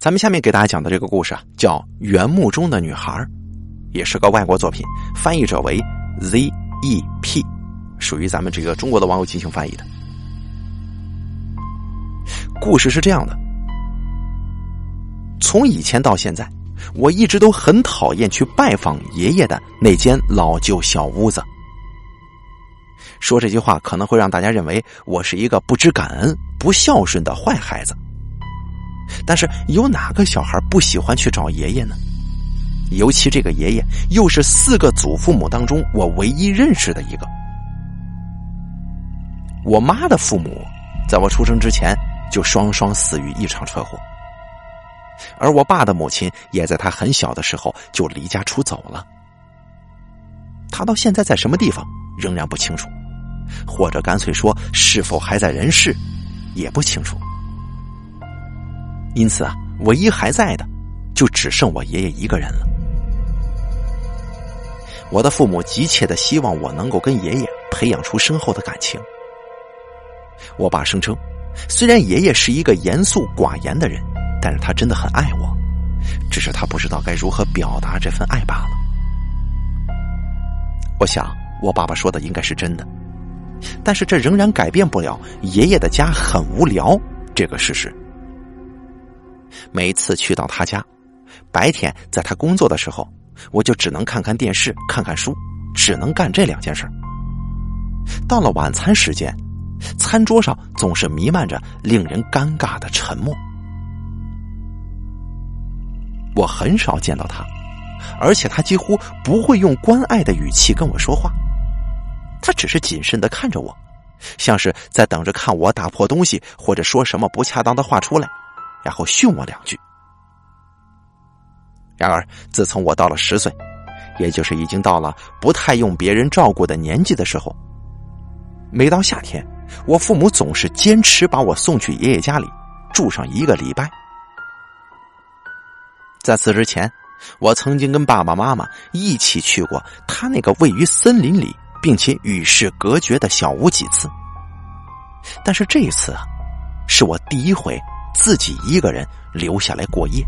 咱们下面给大家讲的这个故事啊，叫《原木中的女孩》，也是个外国作品，翻译者为 ZEP，属于咱们这个中国的网友进行翻译的。故事是这样的：从以前到现在，我一直都很讨厌去拜访爷爷的那间老旧小屋子。说这句话可能会让大家认为我是一个不知感恩、不孝顺的坏孩子。但是有哪个小孩不喜欢去找爷爷呢？尤其这个爷爷又是四个祖父母当中我唯一认识的一个。我妈的父母在我出生之前就双双死于一场车祸，而我爸的母亲也在他很小的时候就离家出走了。他到现在在什么地方仍然不清楚，或者干脆说是否还在人世也不清楚。因此啊，唯一还在的，就只剩我爷爷一个人了。我的父母急切的希望我能够跟爷爷培养出深厚的感情。我爸声称，虽然爷爷是一个严肃寡言的人，但是他真的很爱我，只是他不知道该如何表达这份爱罢了。我想，我爸爸说的应该是真的，但是这仍然改变不了爷爷的家很无聊这个事实。每次去到他家，白天在他工作的时候，我就只能看看电视、看看书，只能干这两件事。到了晚餐时间，餐桌上总是弥漫着令人尴尬的沉默。我很少见到他，而且他几乎不会用关爱的语气跟我说话，他只是谨慎的看着我，像是在等着看我打破东西或者说什么不恰当的话出来。然后训我两句。然而，自从我到了十岁，也就是已经到了不太用别人照顾的年纪的时候，每到夏天，我父母总是坚持把我送去爷爷家里住上一个礼拜。在此之前，我曾经跟爸爸妈妈一起去过他那个位于森林里并且与世隔绝的小屋几次，但是这一次啊，是我第一回。自己一个人留下来过夜，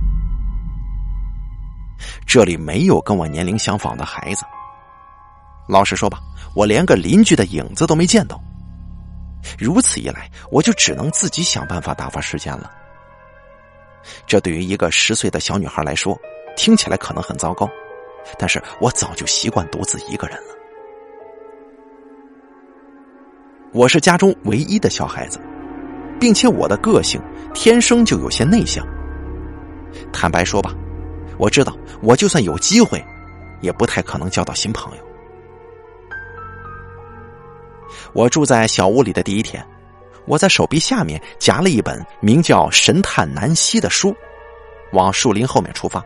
这里没有跟我年龄相仿的孩子。老实说吧，我连个邻居的影子都没见到。如此一来，我就只能自己想办法打发时间了。这对于一个十岁的小女孩来说，听起来可能很糟糕，但是我早就习惯独自一个人了。我是家中唯一的小孩子。并且我的个性天生就有些内向。坦白说吧，我知道我就算有机会，也不太可能交到新朋友。我住在小屋里的第一天，我在手臂下面夹了一本名叫《神探南希》的书，往树林后面出发。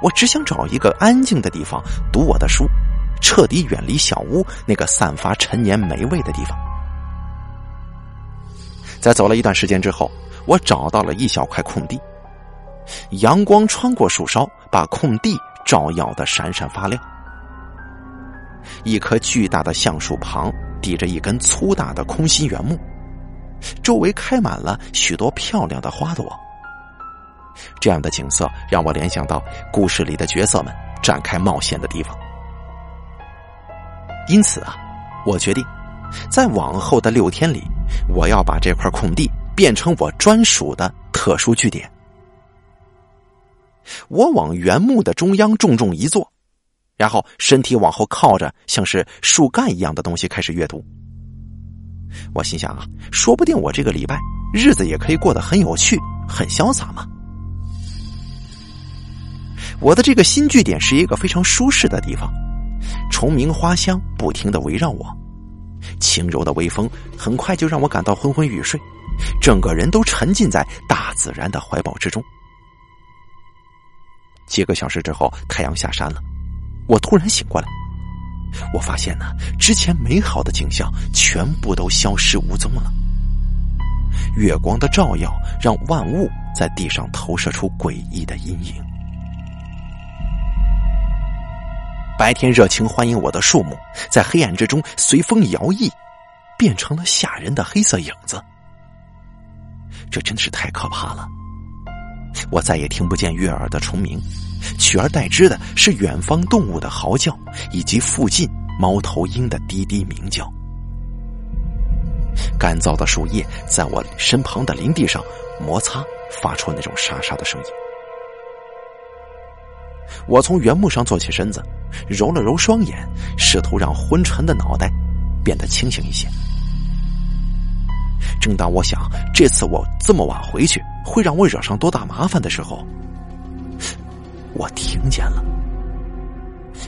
我只想找一个安静的地方读我的书，彻底远离小屋那个散发陈年霉味的地方。在走了一段时间之后，我找到了一小块空地，阳光穿过树梢，把空地照耀的闪闪发亮。一棵巨大的橡树旁抵着一根粗大的空心原木，周围开满了许多漂亮的花朵。这样的景色让我联想到故事里的角色们展开冒险的地方，因此啊，我决定在往后的六天里。我要把这块空地变成我专属的特殊据点。我往原木的中央重重一坐，然后身体往后靠着，像是树干一样的东西开始阅读。我心想啊，说不定我这个礼拜日子也可以过得很有趣、很潇洒嘛。我的这个新据点是一个非常舒适的地方，虫鸣花香不停的围绕我。轻柔的微风很快就让我感到昏昏欲睡，整个人都沉浸在大自然的怀抱之中。几个小时之后，太阳下山了，我突然醒过来，我发现呢，之前美好的景象全部都消失无踪了。月光的照耀让万物在地上投射出诡异的阴影。白天热情欢迎我的树木，在黑暗之中随风摇曳，变成了吓人的黑色影子。这真的是太可怕了！我再也听不见悦耳的虫鸣，取而代之的是远方动物的嚎叫，以及附近猫头鹰的低低鸣叫。干燥的树叶在我身旁的林地上摩擦，发出那种沙沙的声音。我从原木上坐起身子，揉了揉双眼，试图让昏沉的脑袋变得清醒一些。正当我想这次我这么晚回去会让我惹上多大麻烦的时候，我听见了。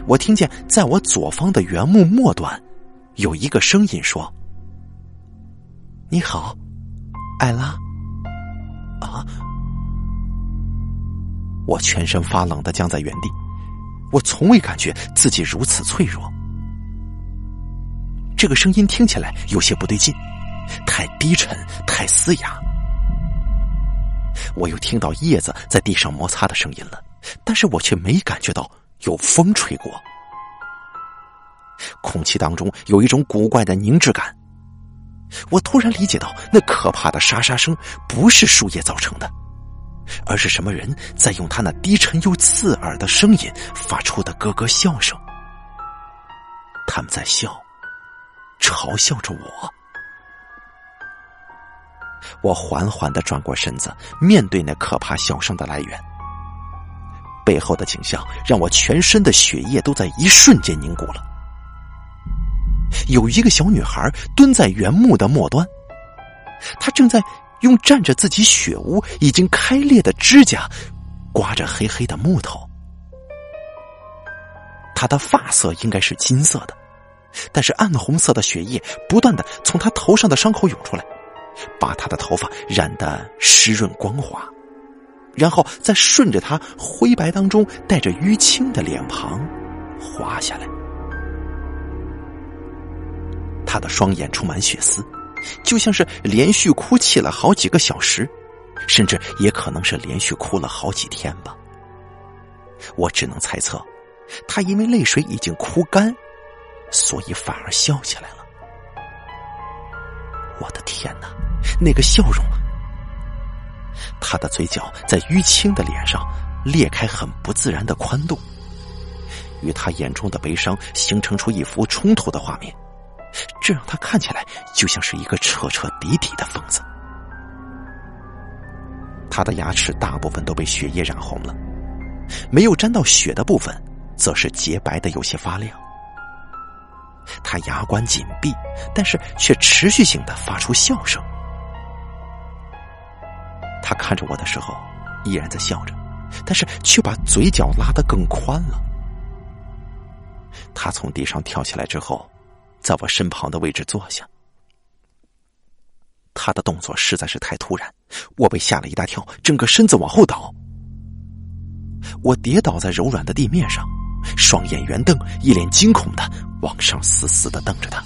我听见在我左方的原木末端有一个声音说：“你好，艾拉。”啊！我全身发冷的僵在原地，我从未感觉自己如此脆弱。这个声音听起来有些不对劲，太低沉，太嘶哑。我又听到叶子在地上摩擦的声音了，但是我却没感觉到有风吹过。空气当中有一种古怪的凝滞感。我突然理解到，那可怕的沙沙声不是树叶造成的。而是什么人在用他那低沉又刺耳的声音发出的咯咯笑声？他们在笑，嘲笑着我。我缓缓的转过身子，面对那可怕笑声的来源。背后的景象让我全身的血液都在一瞬间凝固了。有一个小女孩蹲在原木的末端，她正在。用蘸着自己血污、已经开裂的指甲刮着黑黑的木头，他的发色应该是金色的，但是暗红色的血液不断的从他头上的伤口涌出来，把他的头发染得湿润光滑，然后再顺着他灰白当中带着淤青的脸庞滑下来。他的双眼充满血丝。就像是连续哭泣了好几个小时，甚至也可能是连续哭了好几天吧。我只能猜测，他因为泪水已经哭干，所以反而笑起来了。我的天哪，那个笑容！他的嘴角在淤青的脸上裂开很不自然的宽度，与他眼中的悲伤形成出一幅冲突的画面。这让他看起来就像是一个彻彻底底的疯子。他的牙齿大部分都被血液染红了，没有沾到血的部分则是洁白的，有些发亮。他牙关紧闭，但是却持续性的发出笑声。他看着我的时候依然在笑着，但是却把嘴角拉得更宽了。他从地上跳起来之后。在我身旁的位置坐下，他的动作实在是太突然，我被吓了一大跳，整个身子往后倒。我跌倒在柔软的地面上，双眼圆瞪，一脸惊恐的往上死死的瞪着他。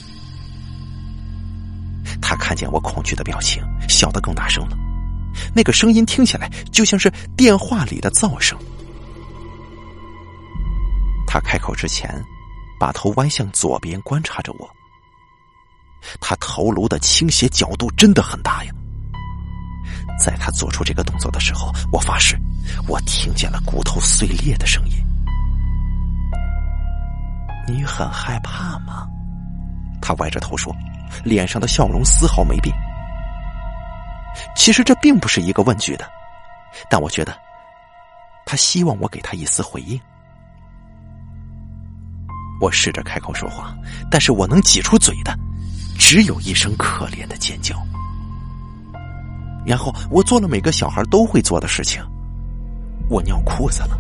他看见我恐惧的表情，笑得更大声了，那个声音听起来就像是电话里的噪声。他开口之前。把头歪向左边，观察着我。他头颅的倾斜角度真的很大呀！在他做出这个动作的时候，我发誓，我听见了骨头碎裂的声音。你很害怕吗？他歪着头说，脸上的笑容丝毫没变。其实这并不是一个问句的，但我觉得，他希望我给他一丝回应。我试着开口说话，但是我能挤出嘴的，只有一声可怜的尖叫。然后我做了每个小孩都会做的事情，我尿裤子了。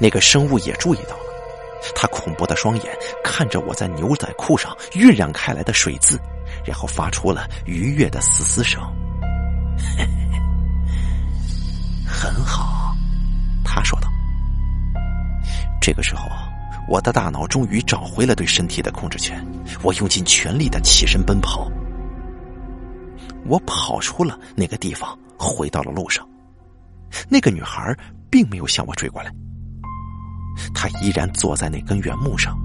那个生物也注意到了，他恐怖的双眼看着我在牛仔裤上晕染开来的水渍，然后发出了愉悦的嘶嘶声。很好，他说道。这个时候。我的大脑终于找回了对身体的控制权，我用尽全力的起身奔跑。我跑出了那个地方，回到了路上。那个女孩并没有向我追过来，她依然坐在那根原木上，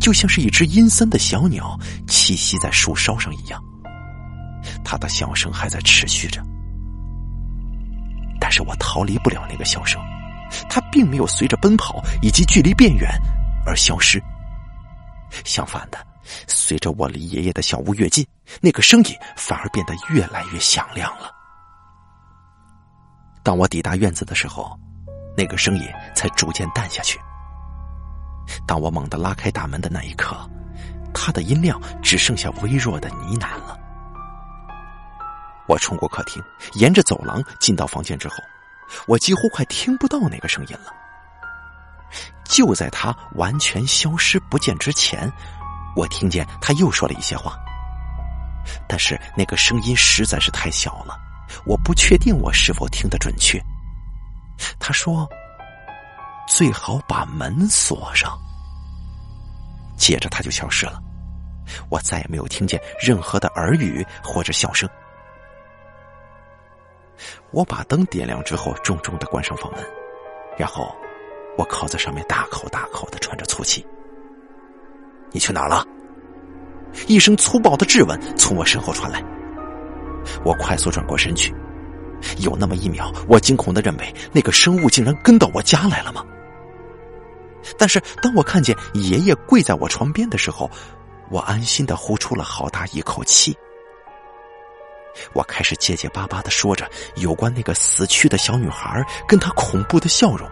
就像是一只阴森的小鸟栖息在树梢上一样。她的笑声还在持续着，但是我逃离不了那个笑声，它并没有随着奔跑以及距离变远而消失。相反的，随着我离爷爷的小屋越近，那个声音反而变得越来越响亮了。当我抵达院子的时候，那个声音才逐渐淡下去。当我猛地拉开大门的那一刻，他的音量只剩下微弱的呢喃了。我冲过客厅，沿着走廊进到房间之后，我几乎快听不到那个声音了。就在他完全消失不见之前，我听见他又说了一些话，但是那个声音实在是太小了，我不确定我是否听得准确。他说：“最好把门锁上。”接着他就消失了，我再也没有听见任何的耳语或者笑声。我把灯点亮之后，重重的关上房门，然后我靠在上面，大口大口的喘着粗气。你去哪儿了？一声粗暴的质问从我身后传来。我快速转过身去，有那么一秒，我惊恐的认为那个生物竟然跟到我家来了吗？但是当我看见爷爷跪在我床边的时候，我安心的呼出了好大一口气。我开始结结巴巴的说着有关那个死去的小女孩跟她恐怖的笑容，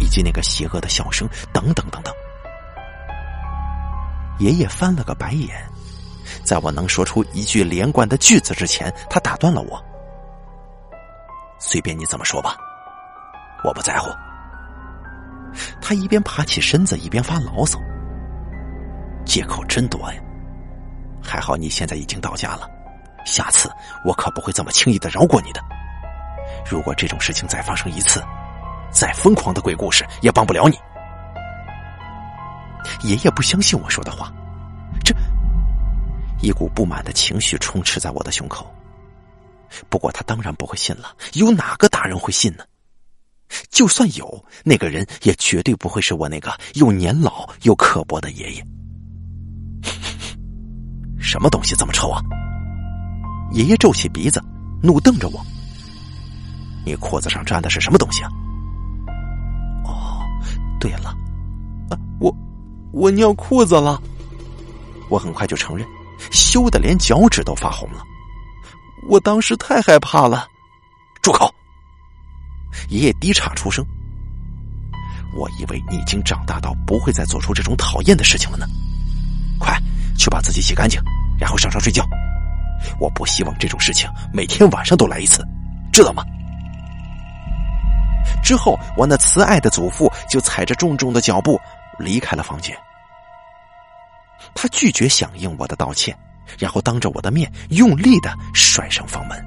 以及那个邪恶的笑声等等等等。爷爷翻了个白眼，在我能说出一句连贯的句子之前，他打断了我：“随便你怎么说吧，我不在乎。”他一边爬起身子，一边发牢骚：“借口真多呀！还好你现在已经到家了。”下次我可不会这么轻易的饶过你的。如果这种事情再发生一次，再疯狂的鬼故事也帮不了你。爷爷不相信我说的话，这一股不满的情绪充斥在我的胸口。不过他当然不会信了，有哪个大人会信呢？就算有，那个人也绝对不会是我那个又年老又刻薄的爷爷。什么东西这么臭啊？爷爷皱起鼻子，怒瞪着我：“你裤子上沾的是什么东西啊？”对了，啊，我我尿裤子了。我很快就承认，羞得连脚趾都发红了。我当时太害怕了。住口！爷爷低岔出声：“我以为你已经长大到不会再做出这种讨厌的事情了呢。快去把自己洗干净，然后上床睡觉。”我不希望这种事情每天晚上都来一次，知道吗？之后，我那慈爱的祖父就踩着重重的脚步离开了房间。他拒绝响应我的道歉，然后当着我的面用力的摔上房门。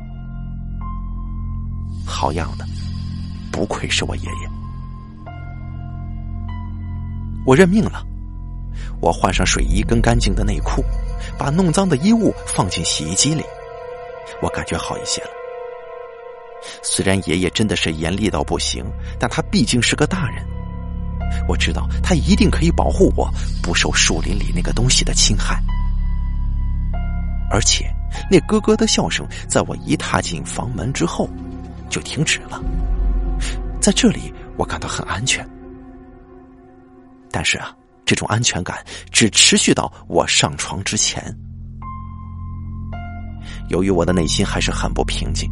好样的，不愧是我爷爷。我认命了，我换上水衣跟干净的内裤。把弄脏的衣物放进洗衣机里，我感觉好一些了。虽然爷爷真的是严厉到不行，但他毕竟是个大人，我知道他一定可以保护我不受树林里那个东西的侵害。而且，那咯咯的笑声在我一踏进房门之后就停止了。在这里，我感到很安全。但是啊。这种安全感只持续到我上床之前。由于我的内心还是很不平静，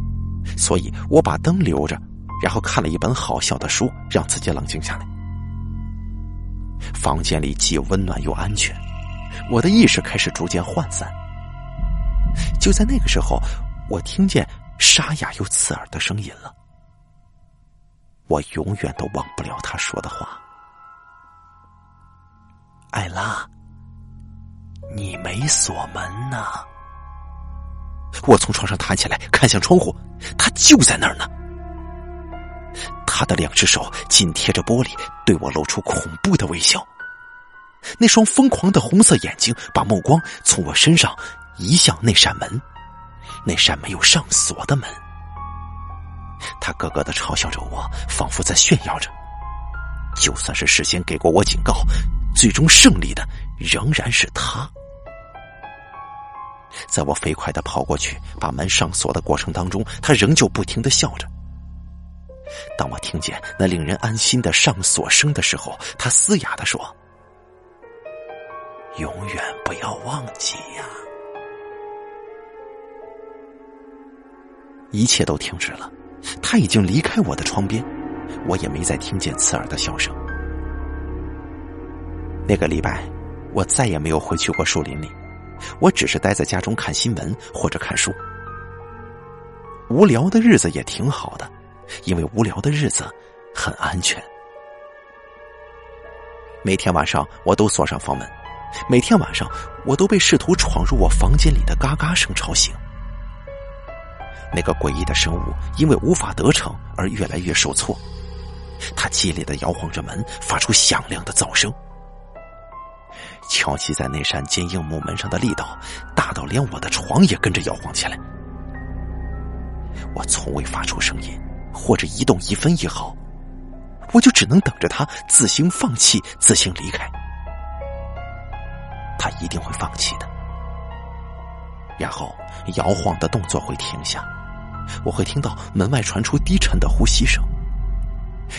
所以我把灯留着，然后看了一本好笑的书，让自己冷静下来。房间里既温暖又安全，我的意识开始逐渐涣散。就在那个时候，我听见沙哑又刺耳的声音了。我永远都忘不了他说的话。艾拉，你没锁门呢。我从床上弹起来，看向窗户，他就在那儿呢。他的两只手紧贴着玻璃，对我露出恐怖的微笑。那双疯狂的红色眼睛把目光从我身上移向那扇门，那扇没有上锁的门。他咯咯的嘲笑着我，仿佛在炫耀着。就算是事先给过我警告。最终胜利的仍然是他。在我飞快的跑过去把门上锁的过程当中，他仍旧不停的笑着，当我听见那令人安心的上锁声的时候，他嘶哑的说：“永远不要忘记呀。”一切都停止了，他已经离开我的窗边，我也没再听见刺耳的笑声。那个礼拜，我再也没有回去过树林里，我只是待在家中看新闻或者看书。无聊的日子也挺好的，因为无聊的日子很安全。每天晚上我都锁上房门，每天晚上我都被试图闯入我房间里的嘎嘎声吵醒。那个诡异的生物因为无法得逞而越来越受挫，它激烈的摇晃着门，发出响亮的噪声。敲击在那扇坚硬木门上的力道大到连我的床也跟着摇晃起来。我从未发出声音或者移动一分一毫，我就只能等着他自行放弃、自行离开。他一定会放弃的，然后摇晃的动作会停下，我会听到门外传出低沉的呼吸声。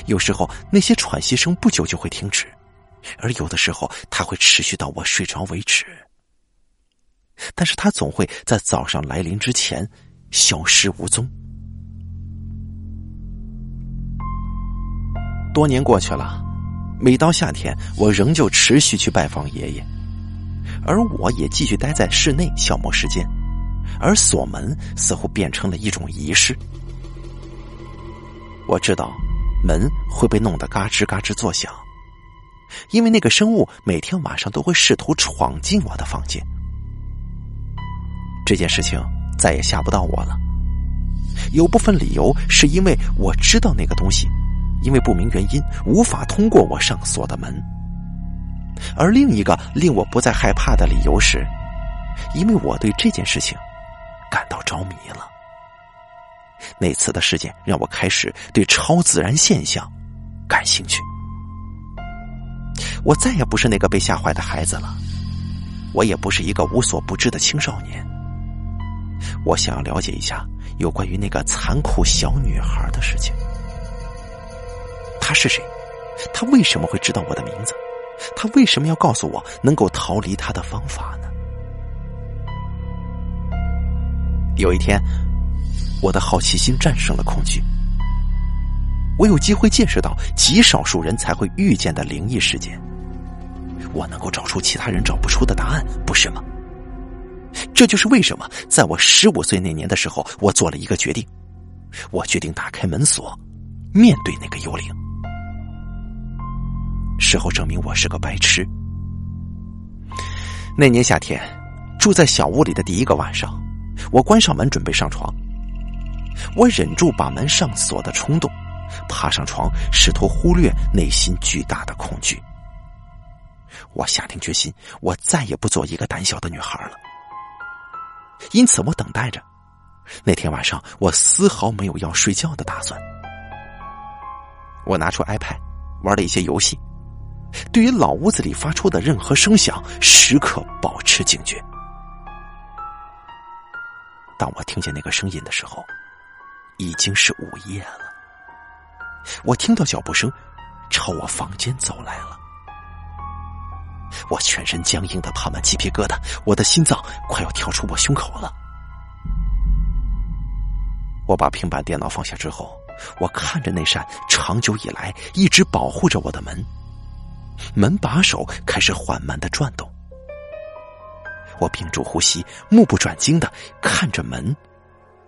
有时候那些喘息声不久就会停止。而有的时候，它会持续到我睡着为止。但是它总会在早上来临之前消失无踪。多年过去了，每到夏天，我仍旧持续去拜访爷爷，而我也继续待在室内消磨时间，而锁门似乎变成了一种仪式。我知道，门会被弄得嘎吱嘎吱作响。因为那个生物每天晚上都会试图闯进我的房间，这件事情再也吓不到我了。有部分理由是因为我知道那个东西，因为不明原因无法通过我上锁的门；而另一个令我不再害怕的理由是，因为我对这件事情感到着迷了。那次的事件让我开始对超自然现象感兴趣。我再也不是那个被吓坏的孩子了，我也不是一个无所不知的青少年。我想要了解一下有关于那个残酷小女孩的事情。她是谁？她为什么会知道我的名字？她为什么要告诉我能够逃离她的方法呢？有一天，我的好奇心战胜了恐惧。我有机会见识到极少数人才会遇见的灵异事件，我能够找出其他人找不出的答案，不是吗？这就是为什么在我十五岁那年的时候，我做了一个决定，我决定打开门锁，面对那个幽灵。事后证明我是个白痴。那年夏天，住在小屋里的第一个晚上，我关上门准备上床，我忍住把门上锁的冲动。爬上床，试图忽略内心巨大的恐惧。我下定决心，我再也不做一个胆小的女孩了。因此，我等待着。那天晚上，我丝毫没有要睡觉的打算。我拿出 iPad，玩了一些游戏。对于老屋子里发出的任何声响，时刻保持警觉。当我听见那个声音的时候，已经是午夜了。我听到脚步声，朝我房间走来了。我全身僵硬的爬满鸡皮疙瘩，我的心脏快要跳出我胸口了。我把平板电脑放下之后，我看着那扇长久以来一直保护着我的门，门把手开始缓慢的转动。我屏住呼吸，目不转睛的看着门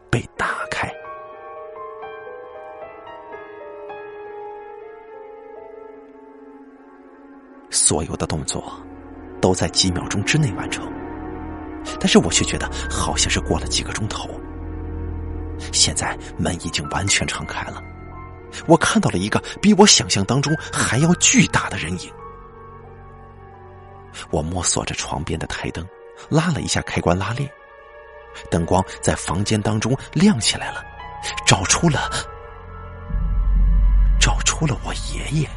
被打开。所有的动作都在几秒钟之内完成，但是我却觉得好像是过了几个钟头。现在门已经完全敞开了，我看到了一个比我想象当中还要巨大的人影。我摸索着床边的台灯，拉了一下开关拉链，灯光在房间当中亮起来了，照出了，照出了我爷爷。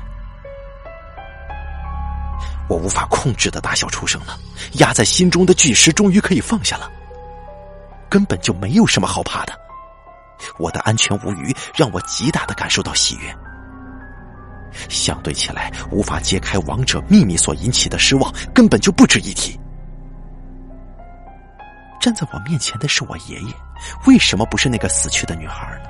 我无法控制的大笑出声了，压在心中的巨石终于可以放下了。根本就没有什么好怕的，我的安全无虞让我极大的感受到喜悦。相对起来，无法揭开王者秘密所引起的失望，根本就不值一提。站在我面前的是我爷爷，为什么不是那个死去的女孩呢？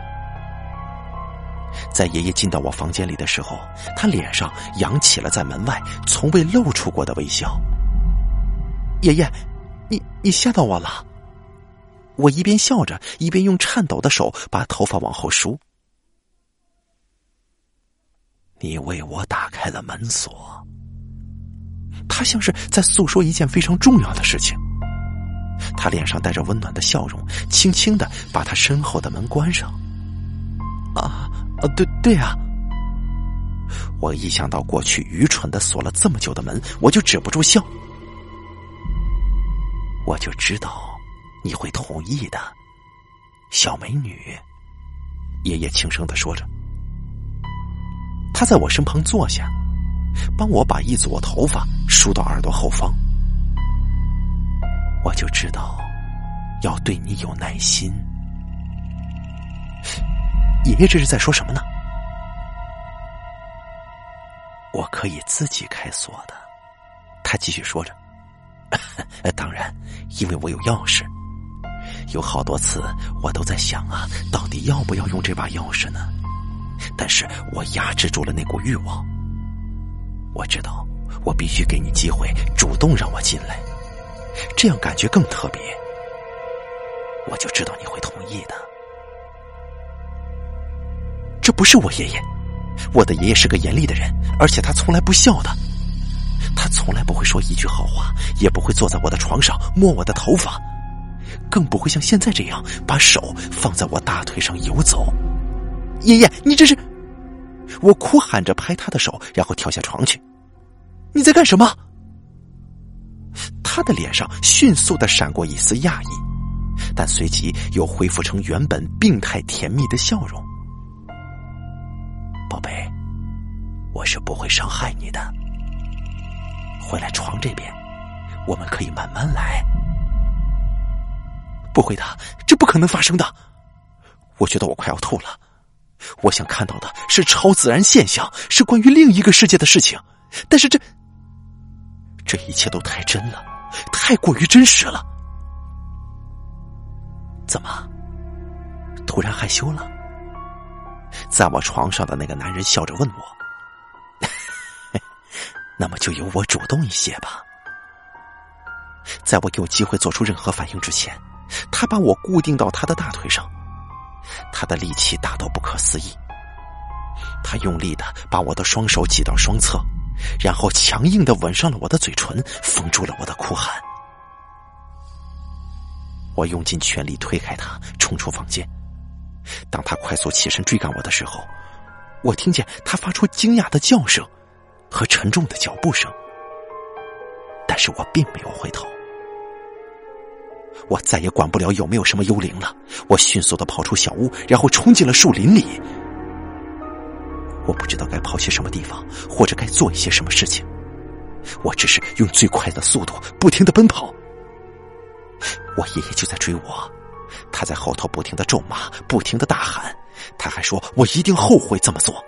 在爷爷进到我房间里的时候，他脸上扬起了在门外从未露出过的微笑。爷爷，你你吓到我了。我一边笑着，一边用颤抖的手把头发往后梳。你为我打开了门锁。他像是在诉说一件非常重要的事情。他脸上带着温暖的笑容，轻轻的把他身后的门关上。啊啊，对对啊！我一想到过去愚蠢的锁了这么久的门，我就止不住笑。我就知道你会同意的，小美女。爷爷轻声的说着。他在我身旁坐下，帮我把一撮头发梳到耳朵后方。我就知道要对你有耐心。爷爷这是在说什么呢？我可以自己开锁的，他继续说着。当然，因为我有钥匙。有好多次，我都在想啊，到底要不要用这把钥匙呢？但是我压制住了那股欲望。我知道，我必须给你机会，主动让我进来，这样感觉更特别。我就知道你会同意的。这不是我爷爷，我的爷爷是个严厉的人，而且他从来不笑的。他从来不会说一句好话，也不会坐在我的床上摸我的头发，更不会像现在这样把手放在我大腿上游走。爷爷，你这是！我哭喊着拍他的手，然后跳下床去。你在干什么？他的脸上迅速的闪过一丝讶异，但随即又恢复成原本病态甜蜜的笑容。宝贝，我是不会伤害你的。回来床这边，我们可以慢慢来。不会的，这不可能发生的。我觉得我快要吐了。我想看到的是超自然现象，是关于另一个世界的事情。但是这，这一切都太真了，太过于真实了。怎么，突然害羞了？在我床上的那个男人笑着问我：“ 那么就由我主动一些吧。”在我有机会做出任何反应之前，他把我固定到他的大腿上。他的力气大到不可思议，他用力的把我的双手挤到双侧，然后强硬的吻上了我的嘴唇，封住了我的哭喊。我用尽全力推开他，冲出房间。当他快速起身追赶我的时候，我听见他发出惊讶的叫声和沉重的脚步声，但是我并没有回头。我再也管不了有没有什么幽灵了。我迅速的跑出小屋，然后冲进了树林里。我不知道该跑去什么地方，或者该做一些什么事情。我只是用最快的速度不停的奔跑。我爷爷就在追我，他在后头不停的咒骂，不停的大喊，他还说我一定后悔这么做。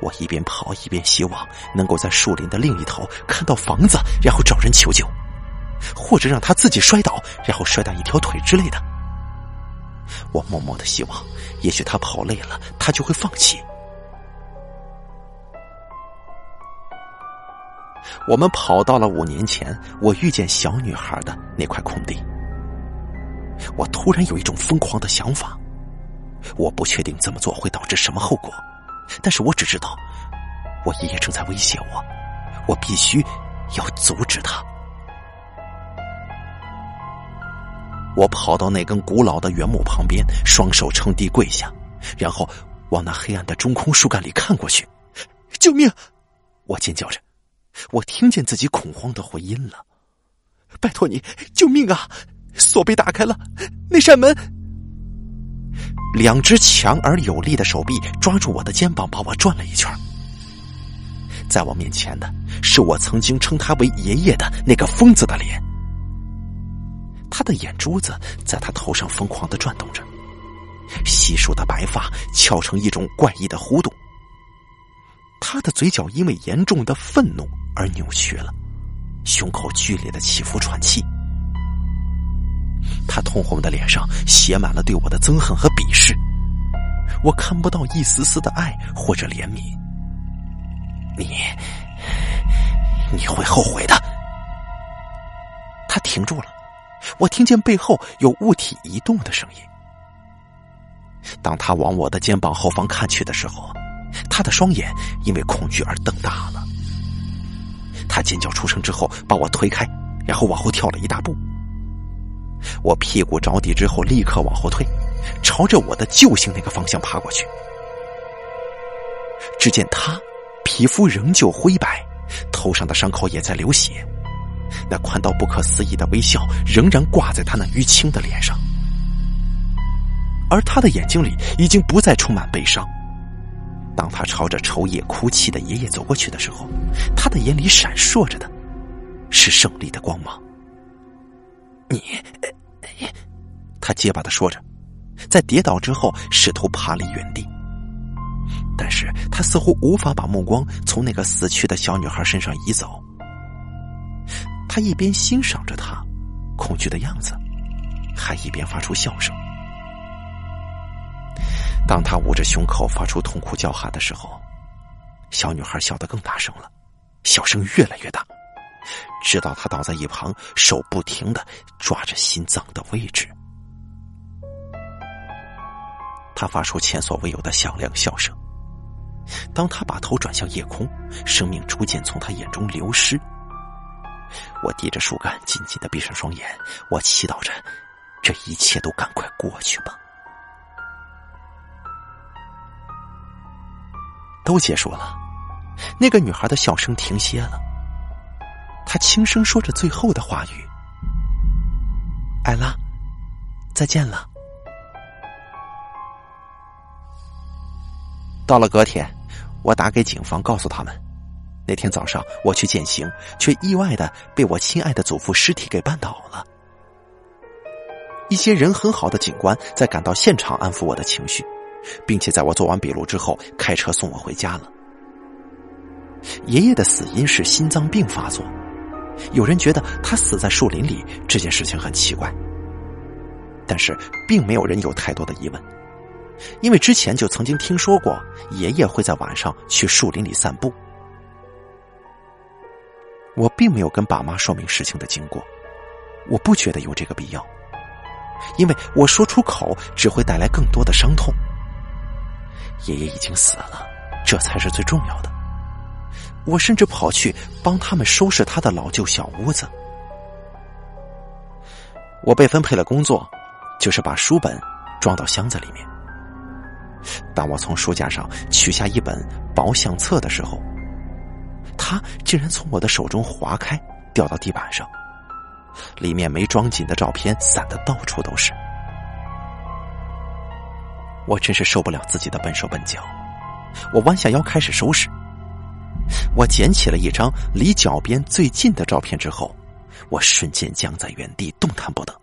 我一边跑一边希望能够在树林的另一头看到房子，然后找人求救。或者让他自己摔倒，然后摔断一条腿之类的。我默默的希望，也许他跑累了，他就会放弃。我们跑到了五年前我遇见小女孩的那块空地。我突然有一种疯狂的想法，我不确定这么做会导致什么后果，但是我只知道，我爷爷正在威胁我，我必须要阻止他。我跑到那根古老的原木旁边，双手撑地跪下，然后往那黑暗的中空树干里看过去。救命！我尖叫着，我听见自己恐慌的回音了。拜托你，救命啊！锁被打开了，那扇门。两只强而有力的手臂抓住我的肩膀，把我转了一圈。在我面前的是我曾经称他为爷爷的那个疯子的脸。他的眼珠子在他头上疯狂的转动着，稀疏的白发翘成一种怪异的弧度。他的嘴角因为严重的愤怒而扭曲了，胸口剧烈的起伏喘气。他通红的脸上写满了对我的憎恨和鄙视，我看不到一丝丝的爱或者怜悯。你，你会后悔的。他停住了，我听见背后有物体移动的声音。当他往我的肩膀后方看去的时候，他的双眼因为恐惧而瞪大了。他尖叫出声之后，把我推开，然后往后跳了一大步。我屁股着地之后，立刻往后退，朝着我的救星那个方向爬过去。只见他皮肤仍旧灰白，头上的伤口也在流血，那宽到不可思议的微笑仍然挂在他那淤青的脸上，而他的眼睛里已经不再充满悲伤。当他朝着愁夜哭泣的爷爷走过去的时候，他的眼里闪烁着的是胜利的光芒。你，他结巴的说着，在跌倒之后试图爬离原地，但是他似乎无法把目光从那个死去的小女孩身上移走。他一边欣赏着她恐惧的样子，还一边发出笑声。当他捂着胸口发出痛苦叫喊的时候，小女孩笑得更大声了，笑声越来越大。直到他倒在一旁，手不停的抓着心脏的位置。他发出前所未有的响亮笑声。当他把头转向夜空，生命逐渐从他眼中流失。我低着树干，紧紧的闭上双眼，我祈祷着，这一切都赶快过去吧。都结束了，那个女孩的笑声停歇了。他轻声说着最后的话语：“艾拉，再见了。”到了隔天，我打给警方，告诉他们，那天早上我去践行，却意外的被我亲爱的祖父尸体给绊倒了。一些人很好的警官在赶到现场安抚我的情绪，并且在我做完笔录之后开车送我回家了。爷爷的死因是心脏病发作。有人觉得他死在树林里这件事情很奇怪，但是并没有人有太多的疑问，因为之前就曾经听说过爷爷会在晚上去树林里散步。我并没有跟爸妈说明事情的经过，我不觉得有这个必要，因为我说出口只会带来更多的伤痛。爷爷已经死了，这才是最重要的。我甚至跑去帮他们收拾他的老旧小屋子。我被分配了工作，就是把书本装到箱子里面。当我从书架上取下一本薄相册的时候，它竟然从我的手中划开，掉到地板上，里面没装紧的照片散的到处都是。我真是受不了自己的笨手笨脚，我弯下腰开始收拾。我捡起了一张离脚边最近的照片之后，我瞬间僵在原地，动弹不得。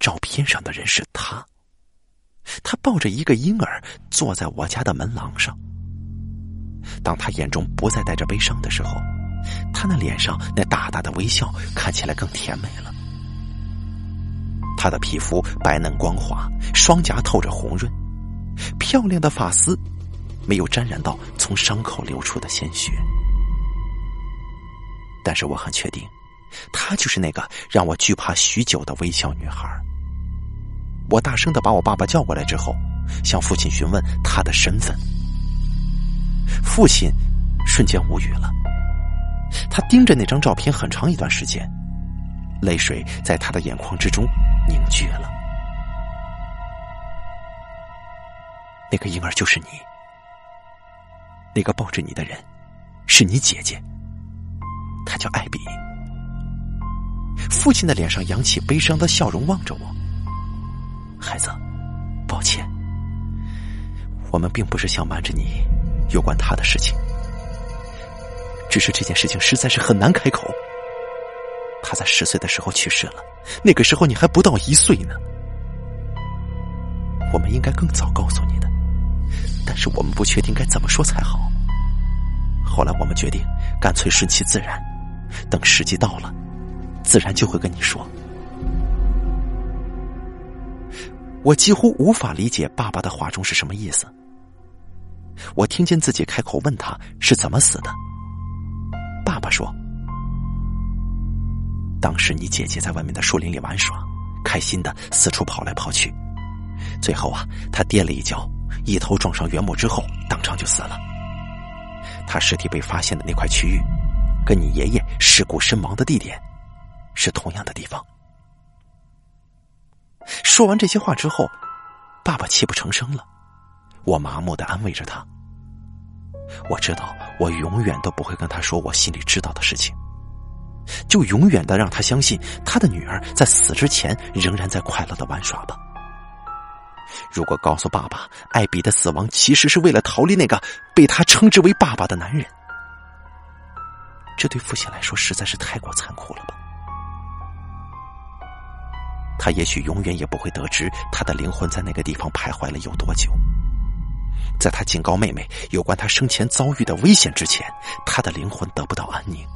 照片上的人是他，他抱着一个婴儿坐在我家的门廊上。当他眼中不再带着悲伤的时候，他那脸上那大大的微笑看起来更甜美了。他的皮肤白嫩光滑，双颊透着红润，漂亮的发丝。没有沾染到从伤口流出的鲜血，但是我很确定，她就是那个让我惧怕许久的微笑女孩。我大声的把我爸爸叫过来之后，向父亲询问他的身份。父亲瞬间无语了，他盯着那张照片很长一段时间，泪水在他的眼眶之中凝聚了。那个婴儿就是你。那个抱着你的人，是你姐姐，她叫艾比。父亲的脸上扬起悲伤的笑容，望着我。孩子，抱歉，我们并不是想瞒着你有关他的事情，只是这件事情实在是很难开口。他在十岁的时候去世了，那个时候你还不到一岁呢。我们应该更早告诉你，但是我们不确定该怎么说才好。后来我们决定，干脆顺其自然，等时机到了，自然就会跟你说。我几乎无法理解爸爸的话中是什么意思。我听见自己开口问他是怎么死的，爸爸说：“当时你姐姐在外面的树林里玩耍，开心的四处跑来跑去。”最后啊，他跌了一跤，一头撞上原木之后，当场就死了。他尸体被发现的那块区域，跟你爷爷事故身亡的地点是同样的地方。说完这些话之后，爸爸泣不成声了。我麻木的安慰着他。我知道，我永远都不会跟他说我心里知道的事情，就永远的让他相信他的女儿在死之前仍然在快乐的玩耍吧。如果告诉爸爸，艾比的死亡其实是为了逃离那个被他称之为爸爸的男人，这对父亲来说实在是太过残酷了吧？他也许永远也不会得知他的灵魂在那个地方徘徊了有多久。在他警告妹妹有关他生前遭遇的危险之前，他的灵魂得不到安宁。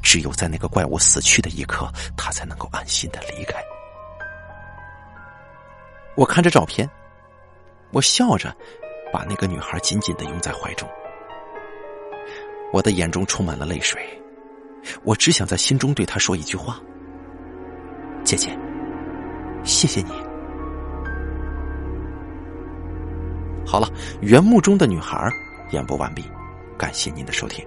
只有在那个怪物死去的一刻，他才能够安心的离开。我看着照片，我笑着把那个女孩紧紧的拥在怀中。我的眼中充满了泪水，我只想在心中对她说一句话：“姐姐，谢谢你。”好了，原木中的女孩演播完毕，感谢您的收听。